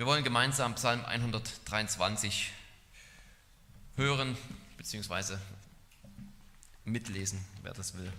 Wir wollen gemeinsam Psalm 123 hören bzw. mitlesen, wer das will.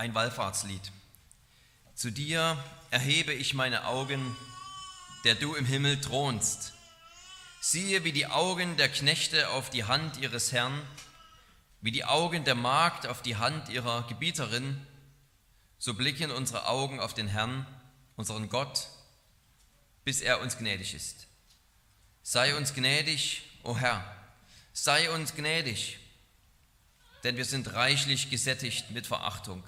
Ein Wallfahrtslied. Zu dir erhebe ich meine Augen, der du im Himmel thronst. Siehe, wie die Augen der Knechte auf die Hand ihres Herrn, wie die Augen der Magd auf die Hand ihrer Gebieterin, so blicken unsere Augen auf den Herrn, unseren Gott, bis er uns gnädig ist. Sei uns gnädig, o Herr, sei uns gnädig, denn wir sind reichlich gesättigt mit Verachtung.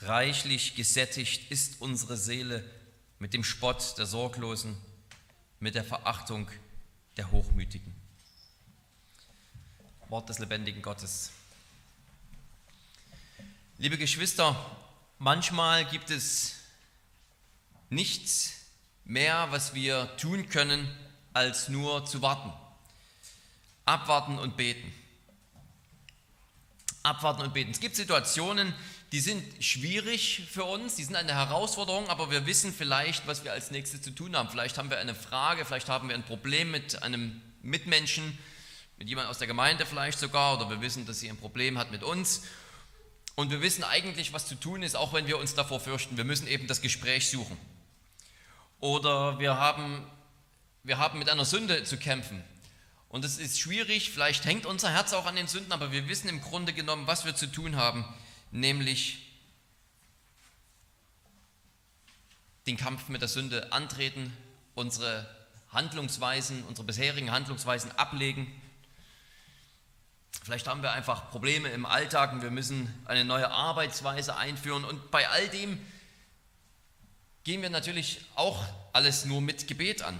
Reichlich gesättigt ist unsere Seele mit dem Spott der Sorglosen, mit der Verachtung der Hochmütigen. Wort des lebendigen Gottes. Liebe Geschwister, manchmal gibt es nichts mehr, was wir tun können, als nur zu warten. Abwarten und beten. Abwarten und beten. Es gibt Situationen, die sind schwierig für uns, die sind eine Herausforderung, aber wir wissen vielleicht, was wir als nächstes zu tun haben. Vielleicht haben wir eine Frage, vielleicht haben wir ein Problem mit einem Mitmenschen, mit jemandem aus der Gemeinde vielleicht sogar, oder wir wissen, dass sie ein Problem hat mit uns. Und wir wissen eigentlich, was zu tun ist, auch wenn wir uns davor fürchten. Wir müssen eben das Gespräch suchen. Oder wir haben, wir haben mit einer Sünde zu kämpfen. Und es ist schwierig, vielleicht hängt unser Herz auch an den Sünden, aber wir wissen im Grunde genommen, was wir zu tun haben nämlich den Kampf mit der Sünde antreten, unsere Handlungsweisen, unsere bisherigen Handlungsweisen ablegen. Vielleicht haben wir einfach Probleme im Alltag und wir müssen eine neue Arbeitsweise einführen. Und bei all dem gehen wir natürlich auch alles nur mit Gebet an.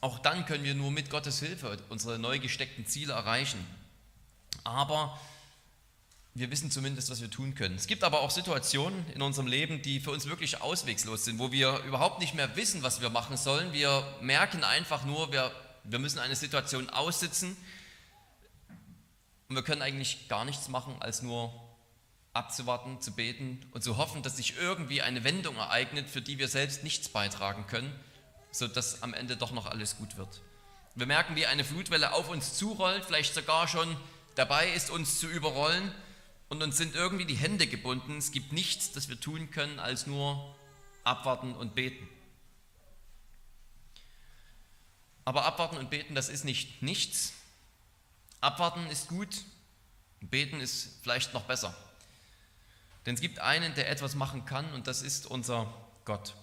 Auch dann können wir nur mit Gottes Hilfe unsere neu gesteckten Ziele erreichen. Aber wir wissen zumindest, was wir tun können. Es gibt aber auch Situationen in unserem Leben, die für uns wirklich auswegslos sind, wo wir überhaupt nicht mehr wissen, was wir machen sollen. Wir merken einfach nur, wir, wir müssen eine Situation aussitzen und wir können eigentlich gar nichts machen, als nur abzuwarten, zu beten und zu hoffen, dass sich irgendwie eine Wendung ereignet, für die wir selbst nichts beitragen können, sodass am Ende doch noch alles gut wird. Wir merken, wie eine Flutwelle auf uns zurollt, vielleicht sogar schon dabei ist, uns zu überrollen und uns sind irgendwie die Hände gebunden. Es gibt nichts, das wir tun können, als nur abwarten und beten. Aber abwarten und beten, das ist nicht nichts. Abwarten ist gut, beten ist vielleicht noch besser. Denn es gibt einen, der etwas machen kann und das ist unser Gott.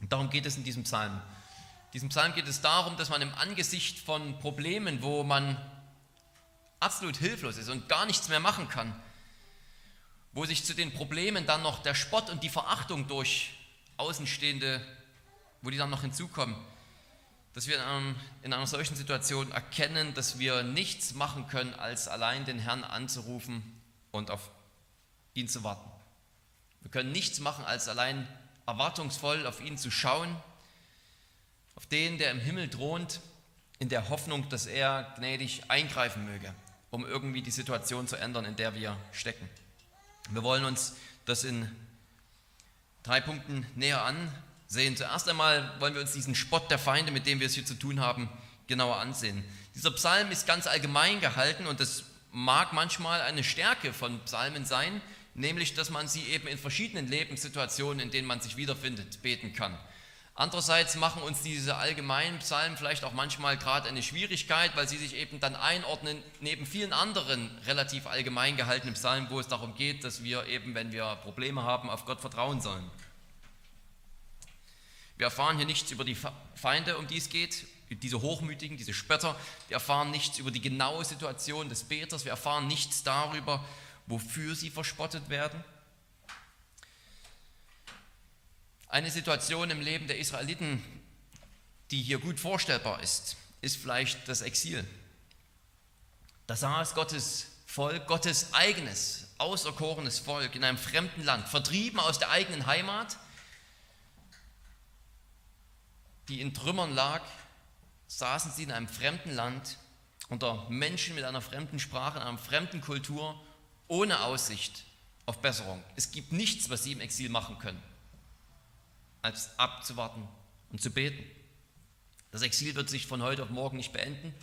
Und darum geht es in diesem Psalm. In diesem Psalm geht es darum, dass man im Angesicht von Problemen, wo man absolut hilflos ist und gar nichts mehr machen kann, wo sich zu den Problemen dann noch der Spott und die Verachtung durch Außenstehende, wo die dann noch hinzukommen, dass wir in, einem, in einer solchen Situation erkennen, dass wir nichts machen können, als allein den Herrn anzurufen und auf ihn zu warten. Wir können nichts machen, als allein erwartungsvoll auf ihn zu schauen, auf den, der im Himmel thront, in der Hoffnung, dass er gnädig eingreifen möge um irgendwie die Situation zu ändern, in der wir stecken. Wir wollen uns das in drei Punkten näher ansehen. Zuerst einmal wollen wir uns diesen Spott der Feinde, mit dem wir es hier zu tun haben, genauer ansehen. Dieser Psalm ist ganz allgemein gehalten und das mag manchmal eine Stärke von Psalmen sein, nämlich dass man sie eben in verschiedenen Lebenssituationen, in denen man sich wiederfindet, beten kann. Andererseits machen uns diese allgemeinen Psalmen vielleicht auch manchmal gerade eine Schwierigkeit, weil sie sich eben dann einordnen neben vielen anderen relativ allgemein gehaltenen Psalmen, wo es darum geht, dass wir eben, wenn wir Probleme haben, auf Gott vertrauen sollen. Wir erfahren hier nichts über die Feinde, um die es geht, diese Hochmütigen, diese Spötter. Wir erfahren nichts über die genaue Situation des Beters. Wir erfahren nichts darüber, wofür sie verspottet werden. Eine Situation im Leben der Israeliten die hier gut vorstellbar ist, ist vielleicht das Exil. Da saß Gottes Volk, Gottes eigenes, auserkorenes Volk in einem fremden Land, vertrieben aus der eigenen Heimat, die in Trümmern lag, saßen sie in einem fremden Land unter Menschen mit einer fremden Sprache, in einer fremden Kultur, ohne Aussicht auf Besserung. Es gibt nichts, was sie im Exil machen können, als abzuwarten und zu beten. Das Exil wird sich von heute auf morgen nicht beenden.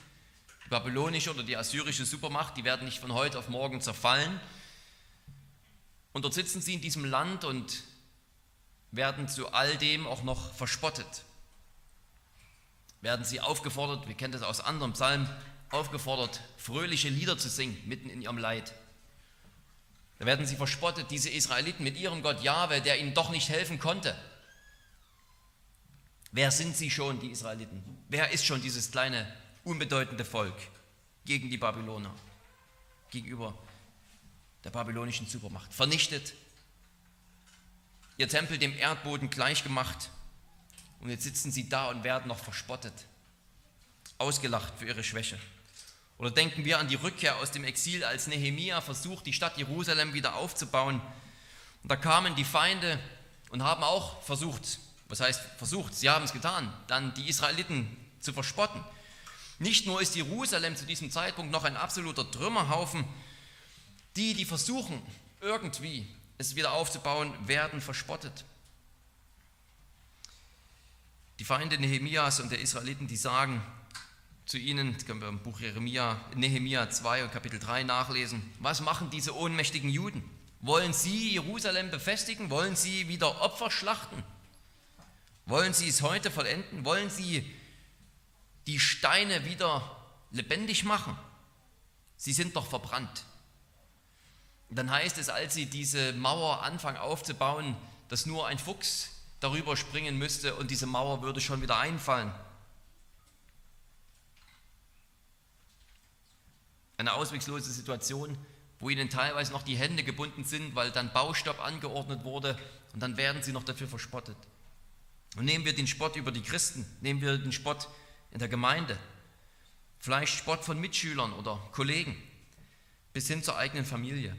Die babylonische oder die assyrische Supermacht, die werden nicht von heute auf morgen zerfallen. Und dort sitzen sie in diesem Land und werden zu all dem auch noch verspottet. Werden sie aufgefordert, wir kennen das aus anderen Psalmen, aufgefordert, fröhliche Lieder zu singen, mitten in ihrem Leid. Da werden sie verspottet, diese Israeliten mit ihrem Gott Jahwe, der ihnen doch nicht helfen konnte. Wer sind sie schon, die Israeliten? Wer ist schon dieses kleine, unbedeutende Volk gegen die Babyloner, gegenüber der babylonischen Supermacht? Vernichtet, ihr Tempel dem Erdboden gleichgemacht und jetzt sitzen sie da und werden noch verspottet, ausgelacht für ihre Schwäche. Oder denken wir an die Rückkehr aus dem Exil, als Nehemia versucht, die Stadt Jerusalem wieder aufzubauen. Und da kamen die Feinde und haben auch versucht, was heißt versucht, sie haben es getan, dann die Israeliten zu verspotten. Nicht nur ist Jerusalem zu diesem Zeitpunkt noch ein absoluter Trümmerhaufen, die, die versuchen, irgendwie es wieder aufzubauen, werden verspottet. Die Feinde Nehemias und der Israeliten, die sagen, zu ihnen, das können wir im Buch Jeremia, Nehemia 2 und Kapitel 3 nachlesen. Was machen diese ohnmächtigen Juden? Wollen sie Jerusalem befestigen? Wollen sie wieder Opfer schlachten? Wollen sie es heute vollenden? Wollen sie die Steine wieder lebendig machen? Sie sind doch verbrannt. Und dann heißt es, als sie diese Mauer anfangen aufzubauen, dass nur ein Fuchs darüber springen müsste und diese Mauer würde schon wieder einfallen. Eine auswegslose Situation, wo ihnen teilweise noch die Hände gebunden sind, weil dann Baustopp angeordnet wurde und dann werden sie noch dafür verspottet. Und nehmen wir den Spott über die Christen, nehmen wir den Spott in der Gemeinde, vielleicht Spott von Mitschülern oder Kollegen, bis hin zur eigenen Familie.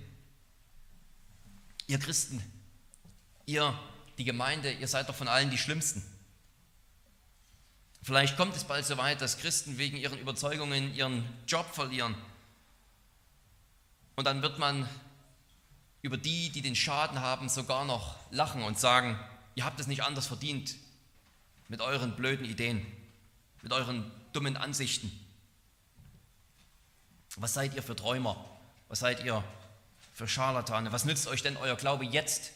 Ihr Christen, ihr, die Gemeinde, ihr seid doch von allen die Schlimmsten. Vielleicht kommt es bald so weit, dass Christen wegen ihren Überzeugungen ihren Job verlieren und dann wird man über die, die den Schaden haben, sogar noch lachen und sagen, ihr habt es nicht anders verdient mit euren blöden Ideen, mit euren dummen Ansichten. Was seid ihr für Träumer? Was seid ihr für Scharlatane? Was nützt euch denn euer Glaube jetzt,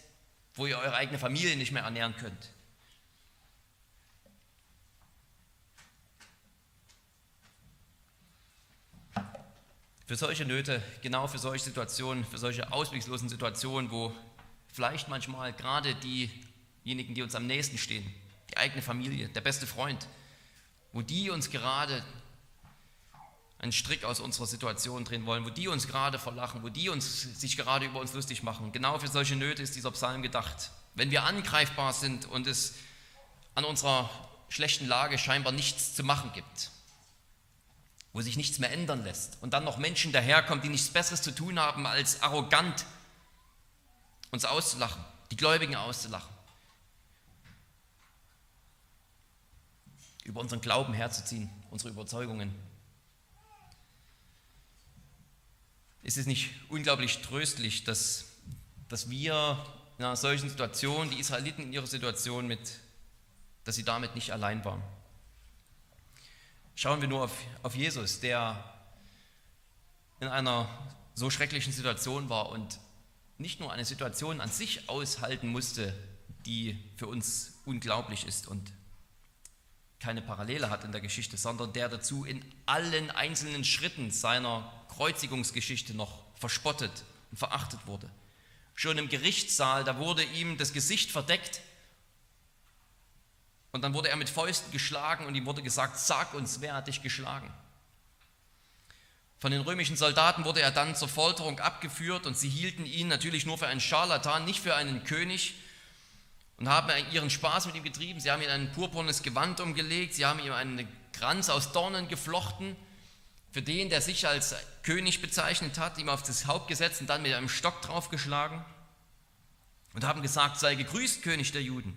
wo ihr eure eigene Familie nicht mehr ernähren könnt? Für solche Nöte, genau für solche Situationen, für solche ausweglosen Situationen, wo vielleicht manchmal gerade diejenigen, die uns am nächsten stehen, die eigene Familie, der beste Freund, wo die uns gerade einen Strick aus unserer Situation drehen wollen, wo die uns gerade verlachen, wo die uns, sich gerade über uns lustig machen. Genau für solche Nöte ist dieser Psalm gedacht. Wenn wir angreifbar sind und es an unserer schlechten Lage scheinbar nichts zu machen gibt, wo sich nichts mehr ändern lässt und dann noch Menschen daherkommen, die nichts Besseres zu tun haben, als arrogant uns auszulachen, die Gläubigen auszulachen, über unseren Glauben herzuziehen, unsere Überzeugungen. Ist es nicht unglaublich tröstlich, dass, dass wir in einer solchen Situation, die Israeliten in ihrer Situation mit, dass sie damit nicht allein waren? Schauen wir nur auf, auf Jesus, der in einer so schrecklichen Situation war und nicht nur eine Situation an sich aushalten musste, die für uns unglaublich ist und keine Parallele hat in der Geschichte, sondern der dazu in allen einzelnen Schritten seiner Kreuzigungsgeschichte noch verspottet und verachtet wurde. Schon im Gerichtssaal, da wurde ihm das Gesicht verdeckt und dann wurde er mit Fäusten geschlagen und ihm wurde gesagt, sag uns, wer hat dich geschlagen? Von den römischen Soldaten wurde er dann zur Folterung abgeführt und sie hielten ihn natürlich nur für einen Scharlatan, nicht für einen König. Und haben ihren Spaß mit ihm getrieben. Sie haben ihm ein purpurnes Gewand umgelegt, sie haben ihm einen Kranz aus Dornen geflochten, für den, der sich als König bezeichnet hat, ihm auf das Haupt gesetzt und dann mit einem Stock draufgeschlagen und haben gesagt, sei gegrüßt, König der Juden.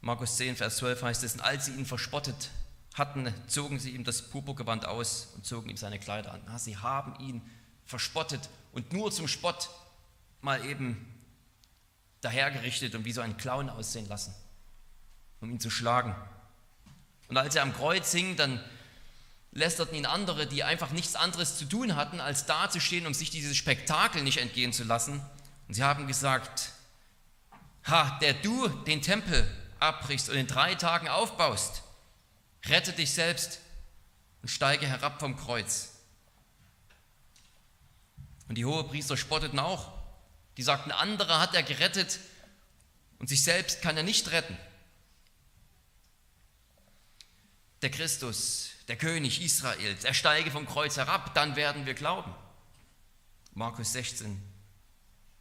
Markus 10, Vers 12 heißt es, und als sie ihn verspottet hatten, zogen sie ihm das Purpurgewand aus und zogen ihm seine Kleider an. Sie haben ihn verspottet und nur zum Spott mal eben dahergerichtet und wie so ein Clown aussehen lassen, um ihn zu schlagen. Und als er am Kreuz hing, dann lästerten ihn andere, die einfach nichts anderes zu tun hatten, als dazustehen, um sich dieses Spektakel nicht entgehen zu lassen. Und sie haben gesagt, ha, der du den Tempel abbrichst und in drei Tagen aufbaust, rette dich selbst und steige herab vom Kreuz. Und die Hohepriester spotteten auch. Die sagten, andere hat er gerettet und sich selbst kann er nicht retten. Der Christus, der König Israels, er steige vom Kreuz herab, dann werden wir glauben. Markus 16,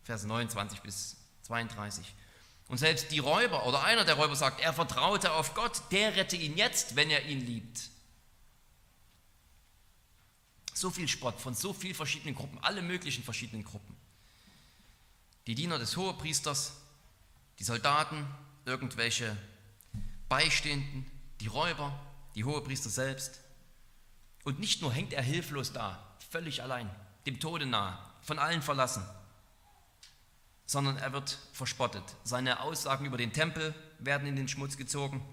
Vers 29 bis 32. Und selbst die Räuber oder einer der Räuber sagt, er vertraute auf Gott, der rette ihn jetzt, wenn er ihn liebt. So viel Spott von so vielen verschiedenen Gruppen, alle möglichen verschiedenen Gruppen. Die Diener des Hohepriesters, die Soldaten, irgendwelche Beistehenden, die Räuber, die Hohepriester selbst. Und nicht nur hängt er hilflos da, völlig allein, dem Tode nahe, von allen verlassen, sondern er wird verspottet. Seine Aussagen über den Tempel werden in den Schmutz gezogen.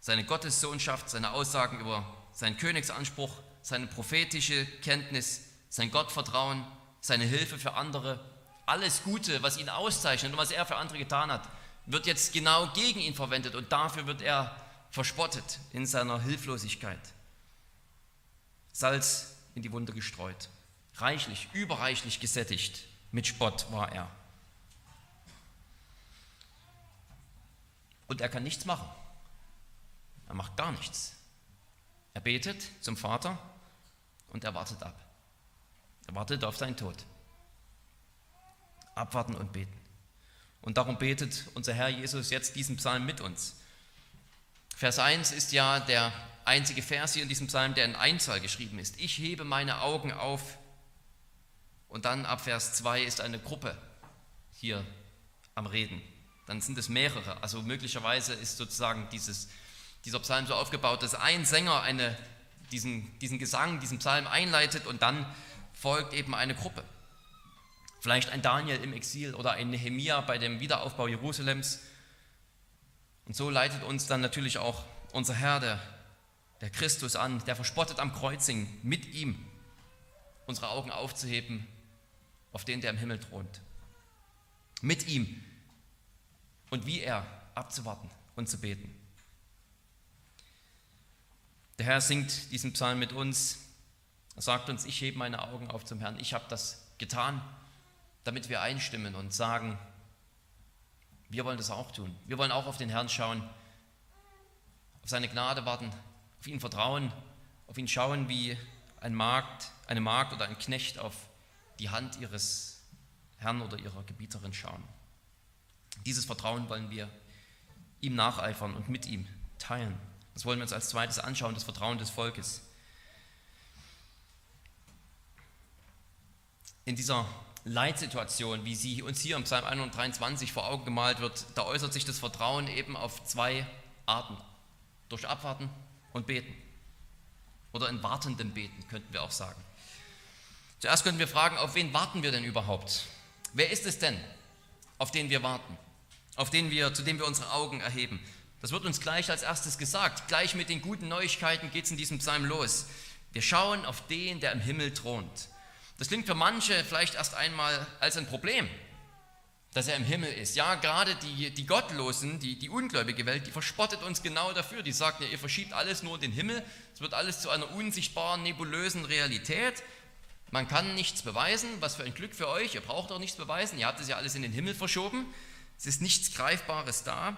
Seine Gottessohnschaft, seine Aussagen über seinen Königsanspruch, seine prophetische Kenntnis, sein Gottvertrauen, seine Hilfe für andere, alles Gute, was ihn auszeichnet und was er für andere getan hat, wird jetzt genau gegen ihn verwendet und dafür wird er verspottet in seiner Hilflosigkeit. Salz in die Wunde gestreut, reichlich, überreichlich gesättigt mit Spott war er. Und er kann nichts machen. Er macht gar nichts. Er betet zum Vater und er wartet ab. Er wartet auf seinen Tod. Abwarten und beten. Und darum betet unser Herr Jesus jetzt diesen Psalm mit uns. Vers 1 ist ja der einzige Vers hier in diesem Psalm, der in Einzahl geschrieben ist. Ich hebe meine Augen auf. Und dann ab Vers 2 ist eine Gruppe hier am Reden dann sind es mehrere. Also möglicherweise ist sozusagen dieses, dieser Psalm so aufgebaut, dass ein Sänger eine, diesen, diesen Gesang, diesen Psalm einleitet und dann folgt eben eine Gruppe. Vielleicht ein Daniel im Exil oder ein Nehemia bei dem Wiederaufbau Jerusalems. Und so leitet uns dann natürlich auch unser Herr, der, der Christus, an, der verspottet am Kreuzing, mit ihm unsere Augen aufzuheben auf den, der im Himmel thront. Mit ihm und wie er abzuwarten und zu beten. Der Herr singt diesen Psalm mit uns. Er sagt uns, ich hebe meine Augen auf zum Herrn. Ich habe das getan, damit wir einstimmen und sagen, wir wollen das auch tun. Wir wollen auch auf den Herrn schauen, auf seine Gnade warten, auf ihn vertrauen, auf ihn schauen, wie ein Magd, eine Magd oder ein Knecht auf die Hand ihres Herrn oder ihrer Gebieterin schauen. Dieses Vertrauen wollen wir ihm nacheifern und mit ihm teilen. Das wollen wir uns als zweites anschauen, das Vertrauen des Volkes. In dieser Leitsituation, wie sie uns hier im Psalm 123 vor Augen gemalt wird, da äußert sich das Vertrauen eben auf zwei Arten. Durch Abwarten und Beten. Oder in wartendem Beten, könnten wir auch sagen. Zuerst könnten wir fragen, auf wen warten wir denn überhaupt? Wer ist es denn, auf den wir warten? auf den wir, zu dem wir unsere Augen erheben. Das wird uns gleich als erstes gesagt. Gleich mit den guten Neuigkeiten geht es in diesem Psalm los. Wir schauen auf den, der im Himmel thront. Das klingt für manche vielleicht erst einmal als ein Problem, dass er im Himmel ist. Ja, gerade die, die Gottlosen, die, die ungläubige Welt, die verspottet uns genau dafür. Die sagt, ja, ihr verschiebt alles nur in den Himmel. Es wird alles zu einer unsichtbaren, nebulösen Realität. Man kann nichts beweisen. Was für ein Glück für euch. Ihr braucht auch nichts beweisen. Ihr habt es ja alles in den Himmel verschoben. Es ist nichts Greifbares da.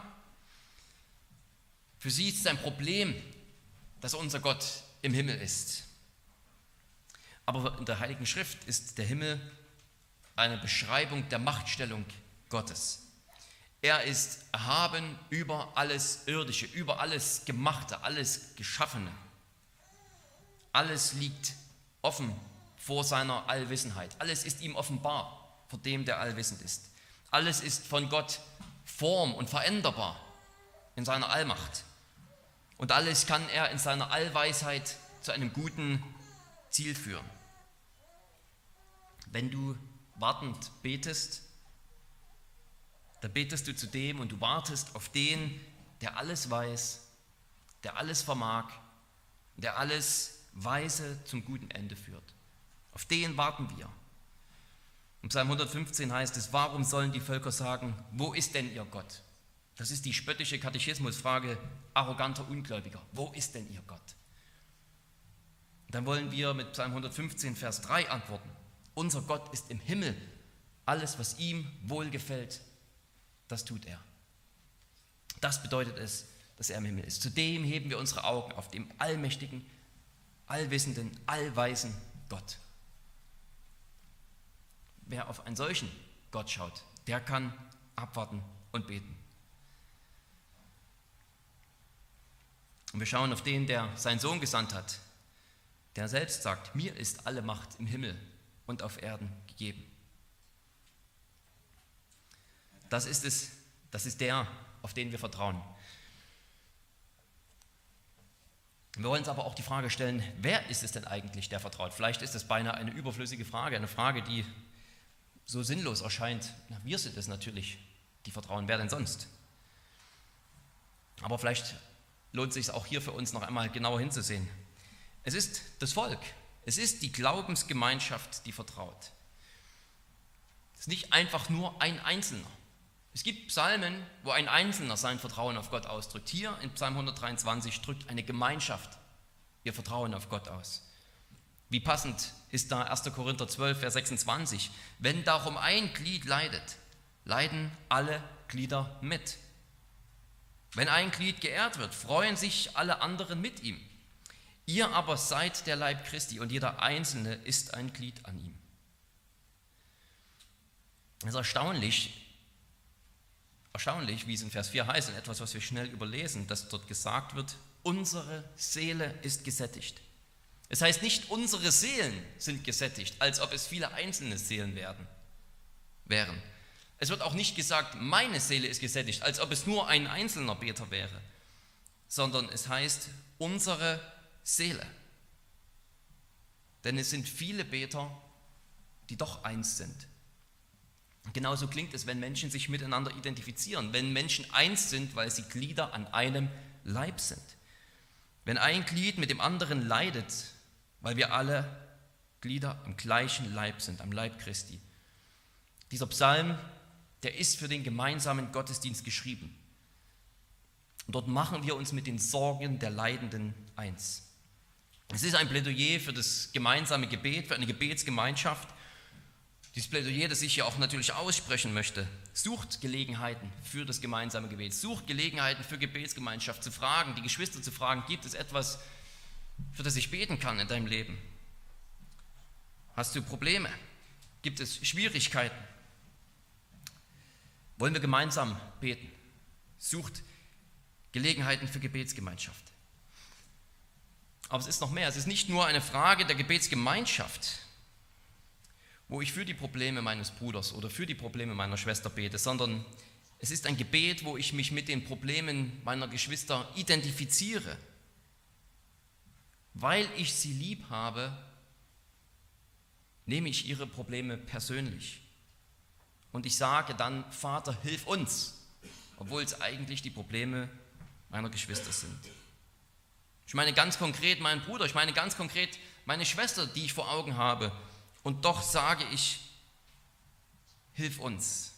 Für sie ist es ein Problem, dass unser Gott im Himmel ist. Aber in der Heiligen Schrift ist der Himmel eine Beschreibung der Machtstellung Gottes. Er ist erhaben über alles Irdische, über alles Gemachte, alles Geschaffene. Alles liegt offen vor seiner Allwissenheit. Alles ist ihm offenbar, vor dem der allwissend ist. Alles ist von Gott form- und veränderbar in seiner Allmacht. Und alles kann er in seiner Allweisheit zu einem guten Ziel führen. Wenn du wartend betest, dann betest du zu dem und du wartest auf den, der alles weiß, der alles vermag, der alles weise zum guten Ende führt. Auf den warten wir. Im Psalm 115 heißt es, warum sollen die Völker sagen, wo ist denn ihr Gott? Das ist die spöttische Katechismusfrage arroganter Ungläubiger. Wo ist denn ihr Gott? Dann wollen wir mit Psalm 115, Vers 3 antworten. Unser Gott ist im Himmel. Alles, was ihm wohlgefällt, das tut er. Das bedeutet es, dass er im Himmel ist. Zudem heben wir unsere Augen auf dem allmächtigen, allwissenden, allweisen Gott. Wer auf einen solchen Gott schaut, der kann abwarten und beten. Und wir schauen auf den, der seinen Sohn gesandt hat, der selbst sagt, mir ist alle Macht im Himmel und auf Erden gegeben. Das ist es, das ist der, auf den wir vertrauen. Wir wollen uns aber auch die Frage stellen, wer ist es denn eigentlich, der vertraut? Vielleicht ist es beinahe eine überflüssige Frage, eine Frage, die so sinnlos erscheint. Na, wir sind es natürlich, die vertrauen. Wer denn sonst? Aber vielleicht lohnt sich auch hier für uns noch einmal genauer hinzusehen. Es ist das Volk, es ist die Glaubensgemeinschaft, die vertraut. Es ist nicht einfach nur ein Einzelner. Es gibt Psalmen, wo ein Einzelner sein Vertrauen auf Gott ausdrückt. Hier in Psalm 123 drückt eine Gemeinschaft ihr Vertrauen auf Gott aus. Wie passend ist da 1. Korinther 12, Vers 26. Wenn darum ein Glied leidet, leiden alle Glieder mit. Wenn ein Glied geehrt wird, freuen sich alle anderen mit ihm. Ihr aber seid der Leib Christi und jeder Einzelne ist ein Glied an ihm. Es ist erstaunlich, erstaunlich, wie es in Vers 4 heißt, und etwas, was wir schnell überlesen, dass dort gesagt wird, unsere Seele ist gesättigt. Es heißt nicht, unsere Seelen sind gesättigt, als ob es viele einzelne Seelen werden, wären. Es wird auch nicht gesagt, meine Seele ist gesättigt, als ob es nur ein einzelner Beter wäre, sondern es heißt, unsere Seele. Denn es sind viele Beter, die doch eins sind. Genauso klingt es, wenn Menschen sich miteinander identifizieren, wenn Menschen eins sind, weil sie Glieder an einem Leib sind. Wenn ein Glied mit dem anderen leidet, weil wir alle Glieder im gleichen Leib sind, am Leib Christi. Dieser Psalm, der ist für den gemeinsamen Gottesdienst geschrieben. Dort machen wir uns mit den Sorgen der Leidenden eins. Es ist ein Plädoyer für das gemeinsame Gebet, für eine Gebetsgemeinschaft. Dieses Plädoyer, das ich ja auch natürlich aussprechen möchte, sucht Gelegenheiten für das gemeinsame Gebet, sucht Gelegenheiten für Gebetsgemeinschaft, zu fragen, die Geschwister zu fragen, gibt es etwas, für das ich beten kann in deinem Leben? Hast du Probleme? Gibt es Schwierigkeiten? Wollen wir gemeinsam beten? Sucht Gelegenheiten für Gebetsgemeinschaft. Aber es ist noch mehr. Es ist nicht nur eine Frage der Gebetsgemeinschaft, wo ich für die Probleme meines Bruders oder für die Probleme meiner Schwester bete, sondern es ist ein Gebet, wo ich mich mit den Problemen meiner Geschwister identifiziere. Weil ich sie lieb habe, nehme ich ihre Probleme persönlich. Und ich sage dann, Vater, hilf uns, obwohl es eigentlich die Probleme meiner Geschwister sind. Ich meine ganz konkret meinen Bruder, ich meine ganz konkret meine Schwester, die ich vor Augen habe. Und doch sage ich, hilf uns.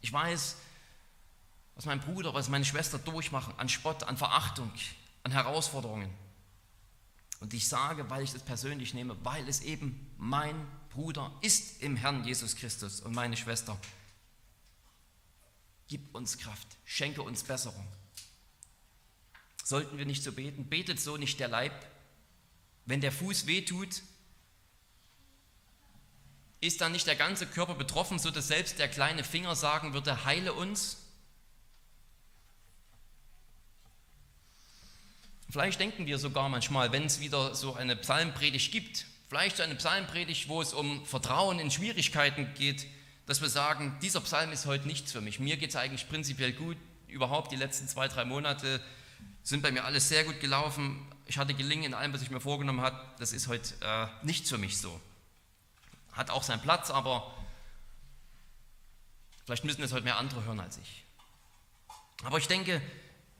Ich weiß, was mein Bruder, was meine Schwester durchmachen an Spott, an Verachtung, an Herausforderungen. Und ich sage, weil ich das persönlich nehme, weil es eben mein Bruder ist im Herrn Jesus Christus und meine Schwester. Gib uns Kraft, schenke uns Besserung. Sollten wir nicht so beten? Betet so nicht der Leib? Wenn der Fuß wehtut, ist dann nicht der ganze Körper betroffen, so dass selbst der kleine Finger sagen würde, heile uns? Vielleicht denken wir sogar manchmal, wenn es wieder so eine Psalmpredigt gibt, vielleicht so eine Psalmpredigt, wo es um Vertrauen in Schwierigkeiten geht, dass wir sagen, dieser Psalm ist heute nichts für mich. Mir geht es eigentlich prinzipiell gut. Überhaupt die letzten zwei, drei Monate sind bei mir alles sehr gut gelaufen. Ich hatte Gelingen in allem, was ich mir vorgenommen habe. Das ist heute äh, nichts für mich so. Hat auch seinen Platz, aber vielleicht müssen es heute mehr andere hören als ich. Aber ich denke,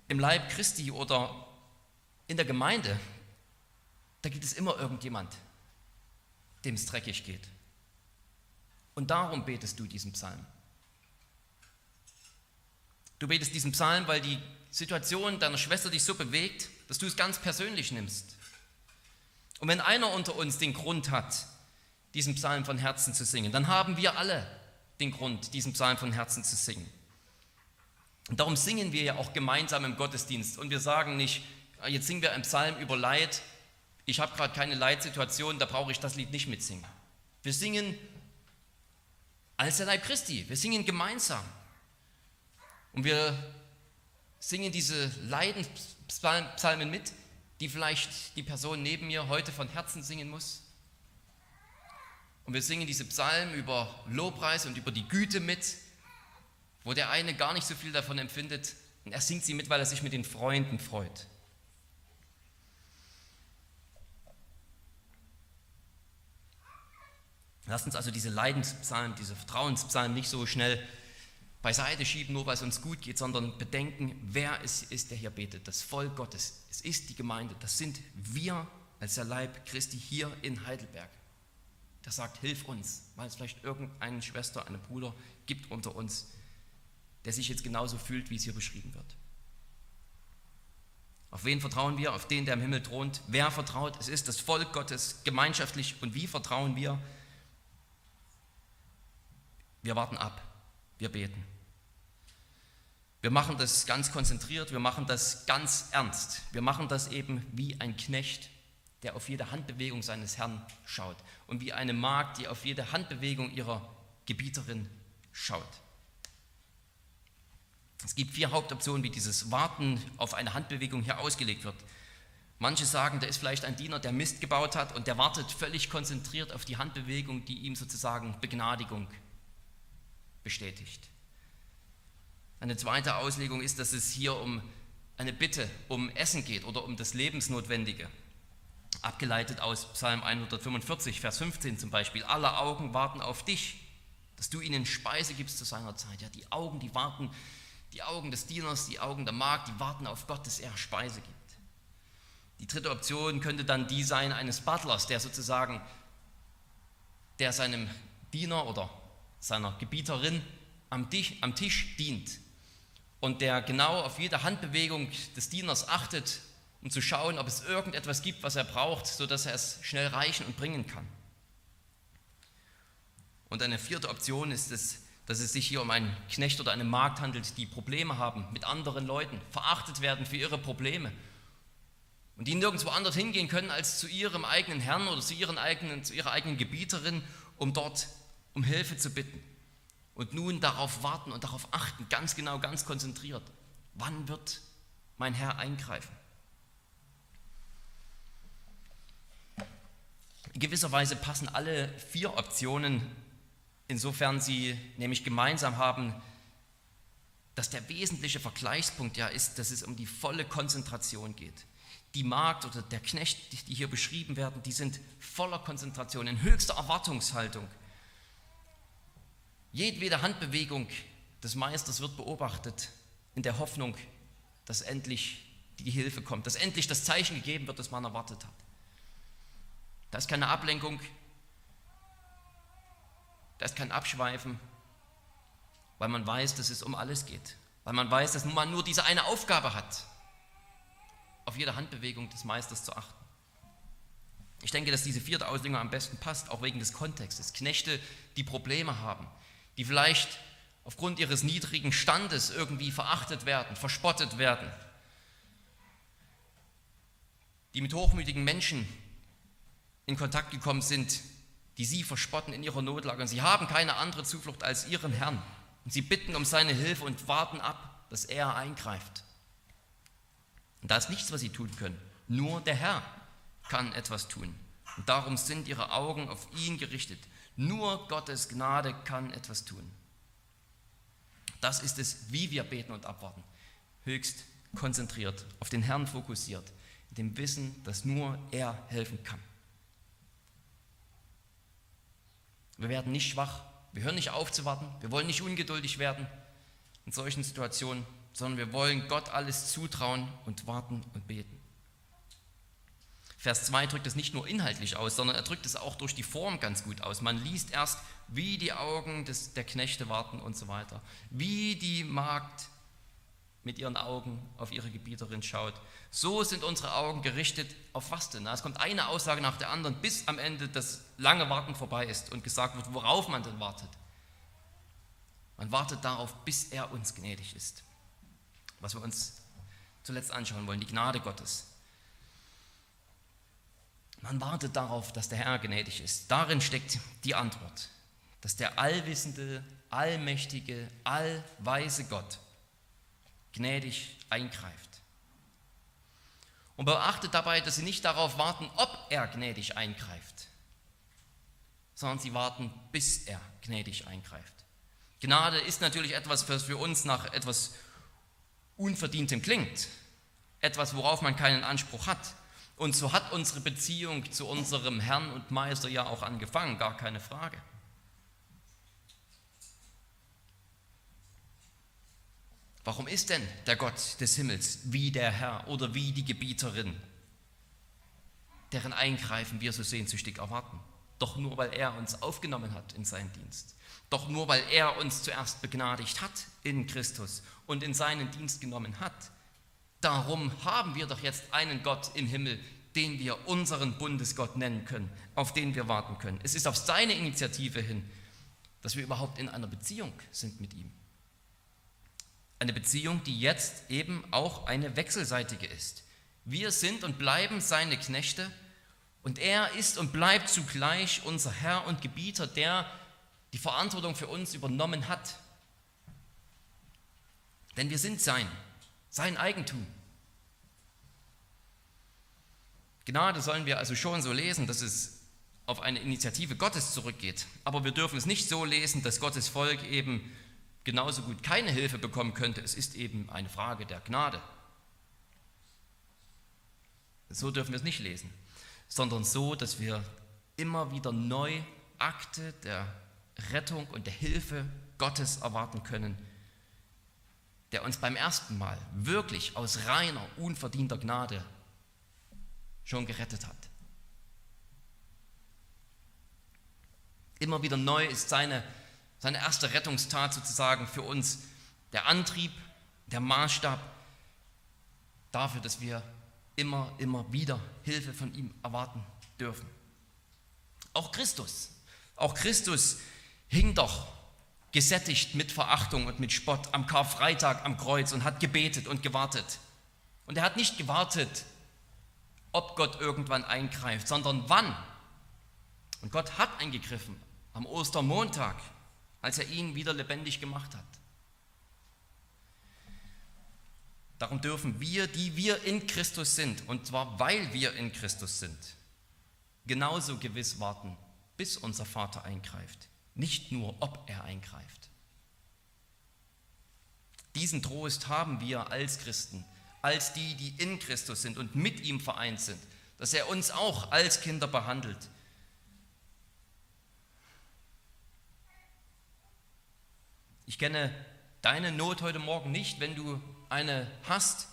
im Leib Christi oder in der Gemeinde, da gibt es immer irgendjemand, dem es dreckig geht. Und darum betest du diesen Psalm. Du betest diesen Psalm, weil die Situation deiner Schwester dich so bewegt, dass du es ganz persönlich nimmst. Und wenn einer unter uns den Grund hat, diesen Psalm von Herzen zu singen, dann haben wir alle den Grund, diesen Psalm von Herzen zu singen. Und darum singen wir ja auch gemeinsam im Gottesdienst. Und wir sagen nicht, Ah, jetzt singen wir einen Psalm über Leid. Ich habe gerade keine Leitsituation, da brauche ich das Lied nicht mitsingen. Wir singen als der Leib Christi. Wir singen gemeinsam. Und wir singen diese Leidenspsalmen mit, die vielleicht die Person neben mir heute von Herzen singen muss. Und wir singen diese Psalmen über Lobpreis und über die Güte mit, wo der eine gar nicht so viel davon empfindet. Und er singt sie mit, weil er sich mit den Freunden freut. Lasst uns also diese Leidenspsalmen, diese Vertrauenspsalmen nicht so schnell beiseite schieben, nur weil es uns gut geht, sondern bedenken, wer es ist, der hier betet. Das Volk Gottes. Es ist die Gemeinde. Das sind wir als der Leib Christi hier in Heidelberg. Der sagt, hilf uns, weil es vielleicht irgendeine Schwester, einen Bruder gibt unter uns, der sich jetzt genauso fühlt, wie es hier beschrieben wird. Auf wen vertrauen wir? Auf den, der im Himmel thront. Wer vertraut? Es ist das Volk Gottes gemeinschaftlich. Und wie vertrauen wir? Wir warten ab, wir beten. Wir machen das ganz konzentriert, wir machen das ganz ernst. Wir machen das eben wie ein Knecht, der auf jede Handbewegung seines Herrn schaut und wie eine Magd, die auf jede Handbewegung ihrer Gebieterin schaut. Es gibt vier Hauptoptionen, wie dieses Warten auf eine Handbewegung hier ausgelegt wird. Manche sagen, da ist vielleicht ein Diener, der Mist gebaut hat und der wartet völlig konzentriert auf die Handbewegung, die ihm sozusagen Begnadigung bestätigt. Eine zweite Auslegung ist, dass es hier um eine Bitte um Essen geht oder um das Lebensnotwendige. Abgeleitet aus Psalm 145, Vers 15 zum Beispiel. Alle Augen warten auf dich, dass du ihnen Speise gibst zu seiner Zeit. Ja, die Augen, die warten, die Augen des Dieners, die Augen der Magd, die warten auf Gott, dass er Speise gibt. Die dritte Option könnte dann die sein eines Butlers, der sozusagen, der seinem Diener oder seiner Gebieterin am Tisch, am Tisch dient und der genau auf jede Handbewegung des Dieners achtet, um zu schauen, ob es irgendetwas gibt, was er braucht, sodass er es schnell reichen und bringen kann. Und eine vierte Option ist es, dass es sich hier um einen Knecht oder eine Magd handelt, die Probleme haben mit anderen Leuten, verachtet werden für ihre Probleme und die nirgendwo anders hingehen können als zu ihrem eigenen Herrn oder zu, ihren eigenen, zu ihrer eigenen Gebieterin, um dort um Hilfe zu bitten. Und nun darauf warten und darauf achten, ganz genau, ganz konzentriert. Wann wird mein Herr eingreifen? In gewisser Weise passen alle vier Optionen, insofern sie nämlich gemeinsam haben, dass der wesentliche Vergleichspunkt ja ist, dass es um die volle Konzentration geht. Die Magd oder der Knecht, die hier beschrieben werden, die sind voller Konzentration, in höchster Erwartungshaltung Jedwede Handbewegung des Meisters wird beobachtet in der Hoffnung, dass endlich die Hilfe kommt, dass endlich das Zeichen gegeben wird, das man erwartet hat. Da ist keine Ablenkung, da ist kein Abschweifen, weil man weiß, dass es um alles geht, weil man weiß, dass man nur diese eine Aufgabe hat, auf jede Handbewegung des Meisters zu achten. Ich denke, dass diese vierte Auslegung am besten passt, auch wegen des Kontextes. Knechte, die Probleme haben, die vielleicht aufgrund ihres niedrigen Standes irgendwie verachtet werden, verspottet werden, die mit hochmütigen Menschen in Kontakt gekommen sind, die sie verspotten in ihrer Notlage. Und sie haben keine andere Zuflucht als ihren Herrn. Und sie bitten um seine Hilfe und warten ab, dass er eingreift. Und da ist nichts, was sie tun können. Nur der Herr kann etwas tun. Und darum sind ihre Augen auf ihn gerichtet. Nur Gottes Gnade kann etwas tun. Das ist es, wie wir beten und abwarten. Höchst konzentriert, auf den Herrn fokussiert, in dem Wissen, dass nur er helfen kann. Wir werden nicht schwach, wir hören nicht auf zu warten, wir wollen nicht ungeduldig werden in solchen Situationen, sondern wir wollen Gott alles zutrauen und warten und beten. Vers 2 drückt es nicht nur inhaltlich aus, sondern er drückt es auch durch die Form ganz gut aus. Man liest erst, wie die Augen des, der Knechte warten und so weiter, wie die Magd mit ihren Augen auf ihre Gebieterin schaut. So sind unsere Augen gerichtet auf was denn? Es kommt eine Aussage nach der anderen, bis am Ende das lange Warten vorbei ist und gesagt wird, worauf man denn wartet. Man wartet darauf, bis er uns gnädig ist. Was wir uns zuletzt anschauen wollen, die Gnade Gottes. Man wartet darauf, dass der Herr gnädig ist. Darin steckt die Antwort, dass der allwissende, allmächtige, allweise Gott gnädig eingreift. Und beachtet dabei, dass sie nicht darauf warten, ob er gnädig eingreift, sondern sie warten, bis er gnädig eingreift. Gnade ist natürlich etwas, was für uns nach etwas Unverdientem klingt, etwas, worauf man keinen Anspruch hat. Und so hat unsere Beziehung zu unserem Herrn und Meister ja auch angefangen, gar keine Frage. Warum ist denn der Gott des Himmels wie der Herr oder wie die Gebieterin, deren Eingreifen wir so sehnsüchtig erwarten? Doch nur, weil er uns aufgenommen hat in seinen Dienst. Doch nur, weil er uns zuerst begnadigt hat in Christus und in seinen Dienst genommen hat. Darum haben wir doch jetzt einen Gott im Himmel, den wir unseren Bundesgott nennen können, auf den wir warten können. Es ist auf seine Initiative hin, dass wir überhaupt in einer Beziehung sind mit ihm. Eine Beziehung, die jetzt eben auch eine wechselseitige ist. Wir sind und bleiben seine Knechte und er ist und bleibt zugleich unser Herr und Gebieter, der die Verantwortung für uns übernommen hat. Denn wir sind sein, sein Eigentum. Gnade sollen wir also schon so lesen, dass es auf eine Initiative Gottes zurückgeht. Aber wir dürfen es nicht so lesen, dass Gottes Volk eben genauso gut keine Hilfe bekommen könnte. Es ist eben eine Frage der Gnade. So dürfen wir es nicht lesen, sondern so, dass wir immer wieder neu Akte der Rettung und der Hilfe Gottes erwarten können, der uns beim ersten Mal wirklich aus reiner, unverdienter Gnade schon gerettet hat. Immer wieder neu ist seine seine erste Rettungstat sozusagen für uns der Antrieb, der Maßstab dafür, dass wir immer, immer wieder Hilfe von ihm erwarten dürfen. Auch Christus, auch Christus hing doch gesättigt mit Verachtung und mit Spott am Karfreitag am Kreuz und hat gebetet und gewartet. Und er hat nicht gewartet, ob Gott irgendwann eingreift, sondern wann. Und Gott hat eingegriffen am Ostermontag als er ihn wieder lebendig gemacht hat. Darum dürfen wir, die wir in Christus sind, und zwar weil wir in Christus sind, genauso gewiss warten, bis unser Vater eingreift, nicht nur ob er eingreift. Diesen Trost haben wir als Christen, als die, die in Christus sind und mit ihm vereint sind, dass er uns auch als Kinder behandelt Ich kenne deine Not heute Morgen nicht, wenn du eine hast,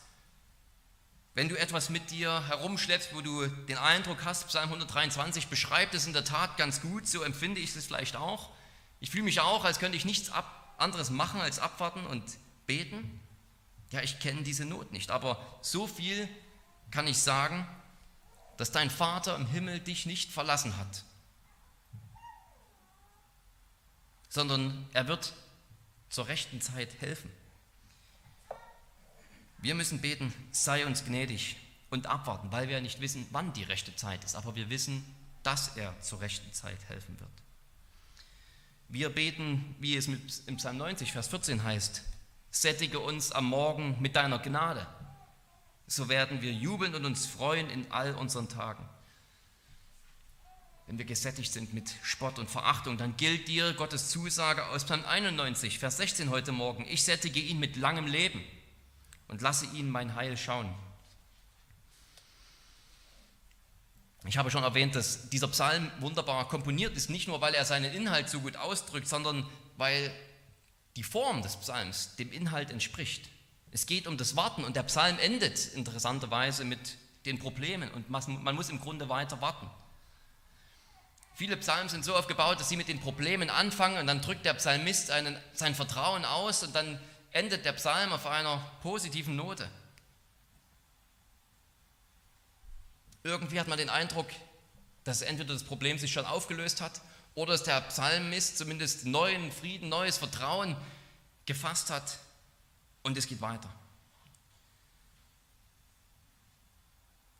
wenn du etwas mit dir herumschleppst, wo du den Eindruck hast, Psalm 123 beschreibt es in der Tat ganz gut, so empfinde ich es vielleicht auch. Ich fühle mich auch, als könnte ich nichts anderes machen als abwarten und beten. Ja, ich kenne diese Not nicht, aber so viel kann ich sagen, dass dein Vater im Himmel dich nicht verlassen hat, sondern er wird zur rechten Zeit helfen. Wir müssen beten, sei uns gnädig und abwarten, weil wir nicht wissen, wann die rechte Zeit ist. Aber wir wissen, dass er zur rechten Zeit helfen wird. Wir beten, wie es im Psalm 90, Vers 14 heißt, sättige uns am Morgen mit deiner Gnade. So werden wir jubeln und uns freuen in all unseren Tagen. Wenn wir gesättigt sind mit Spott und Verachtung, dann gilt dir Gottes Zusage aus Psalm 91, Vers 16 heute Morgen. Ich sättige ihn mit langem Leben und lasse ihn mein Heil schauen. Ich habe schon erwähnt, dass dieser Psalm wunderbar komponiert ist, nicht nur weil er seinen Inhalt so gut ausdrückt, sondern weil die Form des Psalms dem Inhalt entspricht. Es geht um das Warten und der Psalm endet interessanterweise mit den Problemen und man muss im Grunde weiter warten. Viele Psalmen sind so aufgebaut, dass sie mit den Problemen anfangen und dann drückt der Psalmist einen, sein Vertrauen aus und dann endet der Psalm auf einer positiven Note. Irgendwie hat man den Eindruck, dass entweder das Problem sich schon aufgelöst hat oder dass der Psalmist zumindest neuen Frieden, neues Vertrauen gefasst hat und es geht weiter.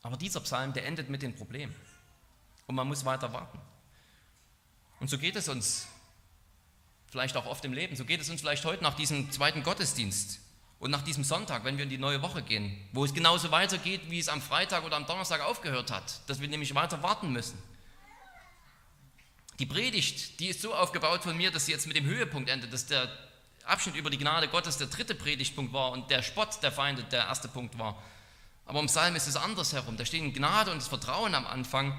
Aber dieser Psalm, der endet mit den Problemen und man muss weiter warten. Und so geht es uns vielleicht auch oft im Leben, so geht es uns vielleicht heute nach diesem zweiten Gottesdienst. Und nach diesem Sonntag, wenn wir in die neue Woche gehen, wo es genauso weitergeht, wie es am Freitag oder am Donnerstag aufgehört hat, dass wir nämlich weiter warten müssen. Die Predigt, die ist so aufgebaut von mir, dass sie jetzt mit dem Höhepunkt endet, dass der Abschnitt über die Gnade Gottes der dritte Predigtpunkt war und der Spott der Feinde der erste Punkt war. Aber im Psalm ist es andersherum. Da stehen Gnade und das Vertrauen am Anfang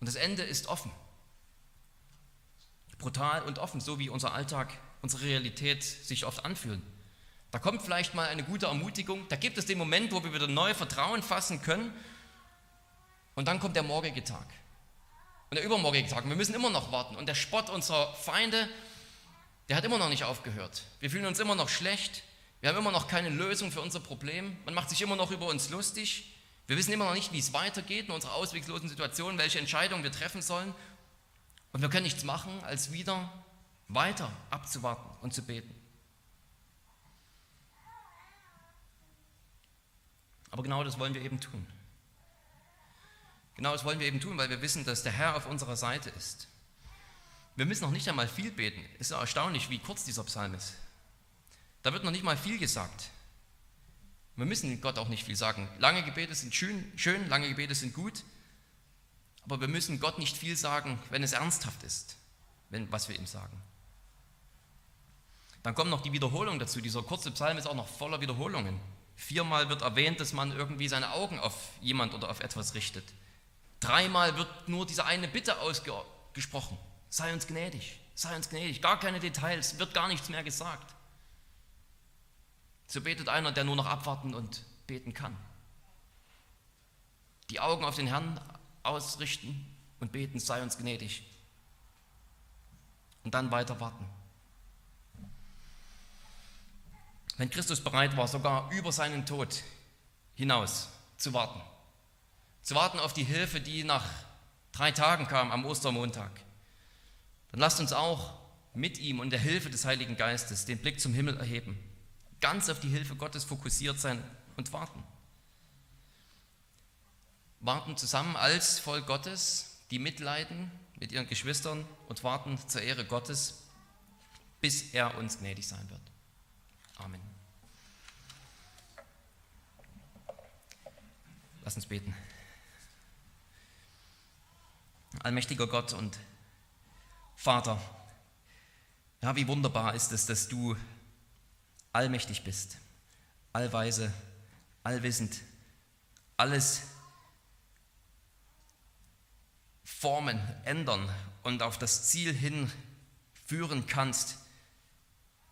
und das Ende ist offen. Brutal und offen, so wie unser Alltag, unsere Realität sich oft anfühlen. Da kommt vielleicht mal eine gute Ermutigung, da gibt es den Moment, wo wir wieder neu Vertrauen fassen können und dann kommt der morgige Tag und der übermorgige Tag. Und wir müssen immer noch warten und der Spott unserer Feinde, der hat immer noch nicht aufgehört. Wir fühlen uns immer noch schlecht, wir haben immer noch keine Lösung für unser Problem, man macht sich immer noch über uns lustig, wir wissen immer noch nicht, wie es weitergeht in unserer ausweglosen Situation, welche Entscheidungen wir treffen sollen und wir können nichts machen, als wieder weiter abzuwarten und zu beten. Aber genau das wollen wir eben tun. Genau das wollen wir eben tun, weil wir wissen, dass der Herr auf unserer Seite ist. Wir müssen noch nicht einmal viel beten. Es ist erstaunlich, wie kurz dieser Psalm ist. Da wird noch nicht mal viel gesagt. Wir müssen Gott auch nicht viel sagen. Lange Gebete sind schön, schön lange Gebete sind gut, aber wir müssen Gott nicht viel sagen, wenn es ernsthaft ist, wenn, was wir ihm sagen. Dann kommt noch die Wiederholung dazu. Dieser kurze Psalm ist auch noch voller Wiederholungen. Viermal wird erwähnt, dass man irgendwie seine Augen auf jemand oder auf etwas richtet. Dreimal wird nur diese eine Bitte ausgesprochen. Sei uns gnädig, sei uns gnädig. Gar keine Details, wird gar nichts mehr gesagt. So betet einer, der nur noch abwarten und beten kann. Die Augen auf den Herrn ausrichten und beten, sei uns gnädig. Und dann weiter warten. wenn Christus bereit war, sogar über seinen Tod hinaus zu warten. Zu warten auf die Hilfe, die nach drei Tagen kam am Ostermontag. Dann lasst uns auch mit ihm und der Hilfe des Heiligen Geistes den Blick zum Himmel erheben. Ganz auf die Hilfe Gottes fokussiert sein und warten. Warten zusammen als Volk Gottes, die mitleiden mit ihren Geschwistern und warten zur Ehre Gottes, bis er uns gnädig sein wird. Amen. Lass uns beten. Allmächtiger Gott und Vater, ja, wie wunderbar ist es, dass du allmächtig bist, allweise, allwissend, alles formen, ändern und auf das Ziel hin führen kannst,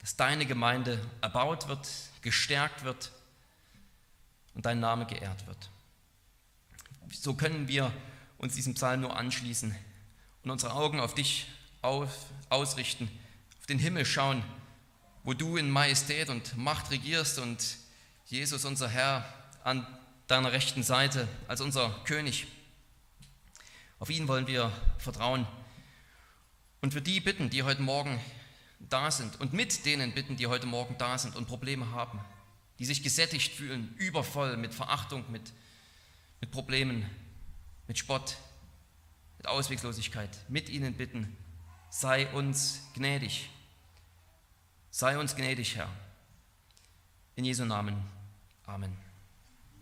dass deine Gemeinde erbaut wird, gestärkt wird und dein Name geehrt wird. So können wir uns diesem Psalm nur anschließen und unsere Augen auf dich auf, ausrichten, auf den Himmel schauen, wo du in Majestät und Macht regierst und Jesus, unser Herr, an deiner rechten Seite als unser König. Auf ihn wollen wir vertrauen und für die bitten, die heute Morgen da sind und mit denen bitten, die heute Morgen da sind und Probleme haben, die sich gesättigt fühlen, übervoll mit Verachtung, mit, mit Problemen, mit Spott, der Ausweglosigkeit mit ihnen bitten, sei uns gnädig. Sei uns gnädig, Herr. In Jesu Namen. Amen.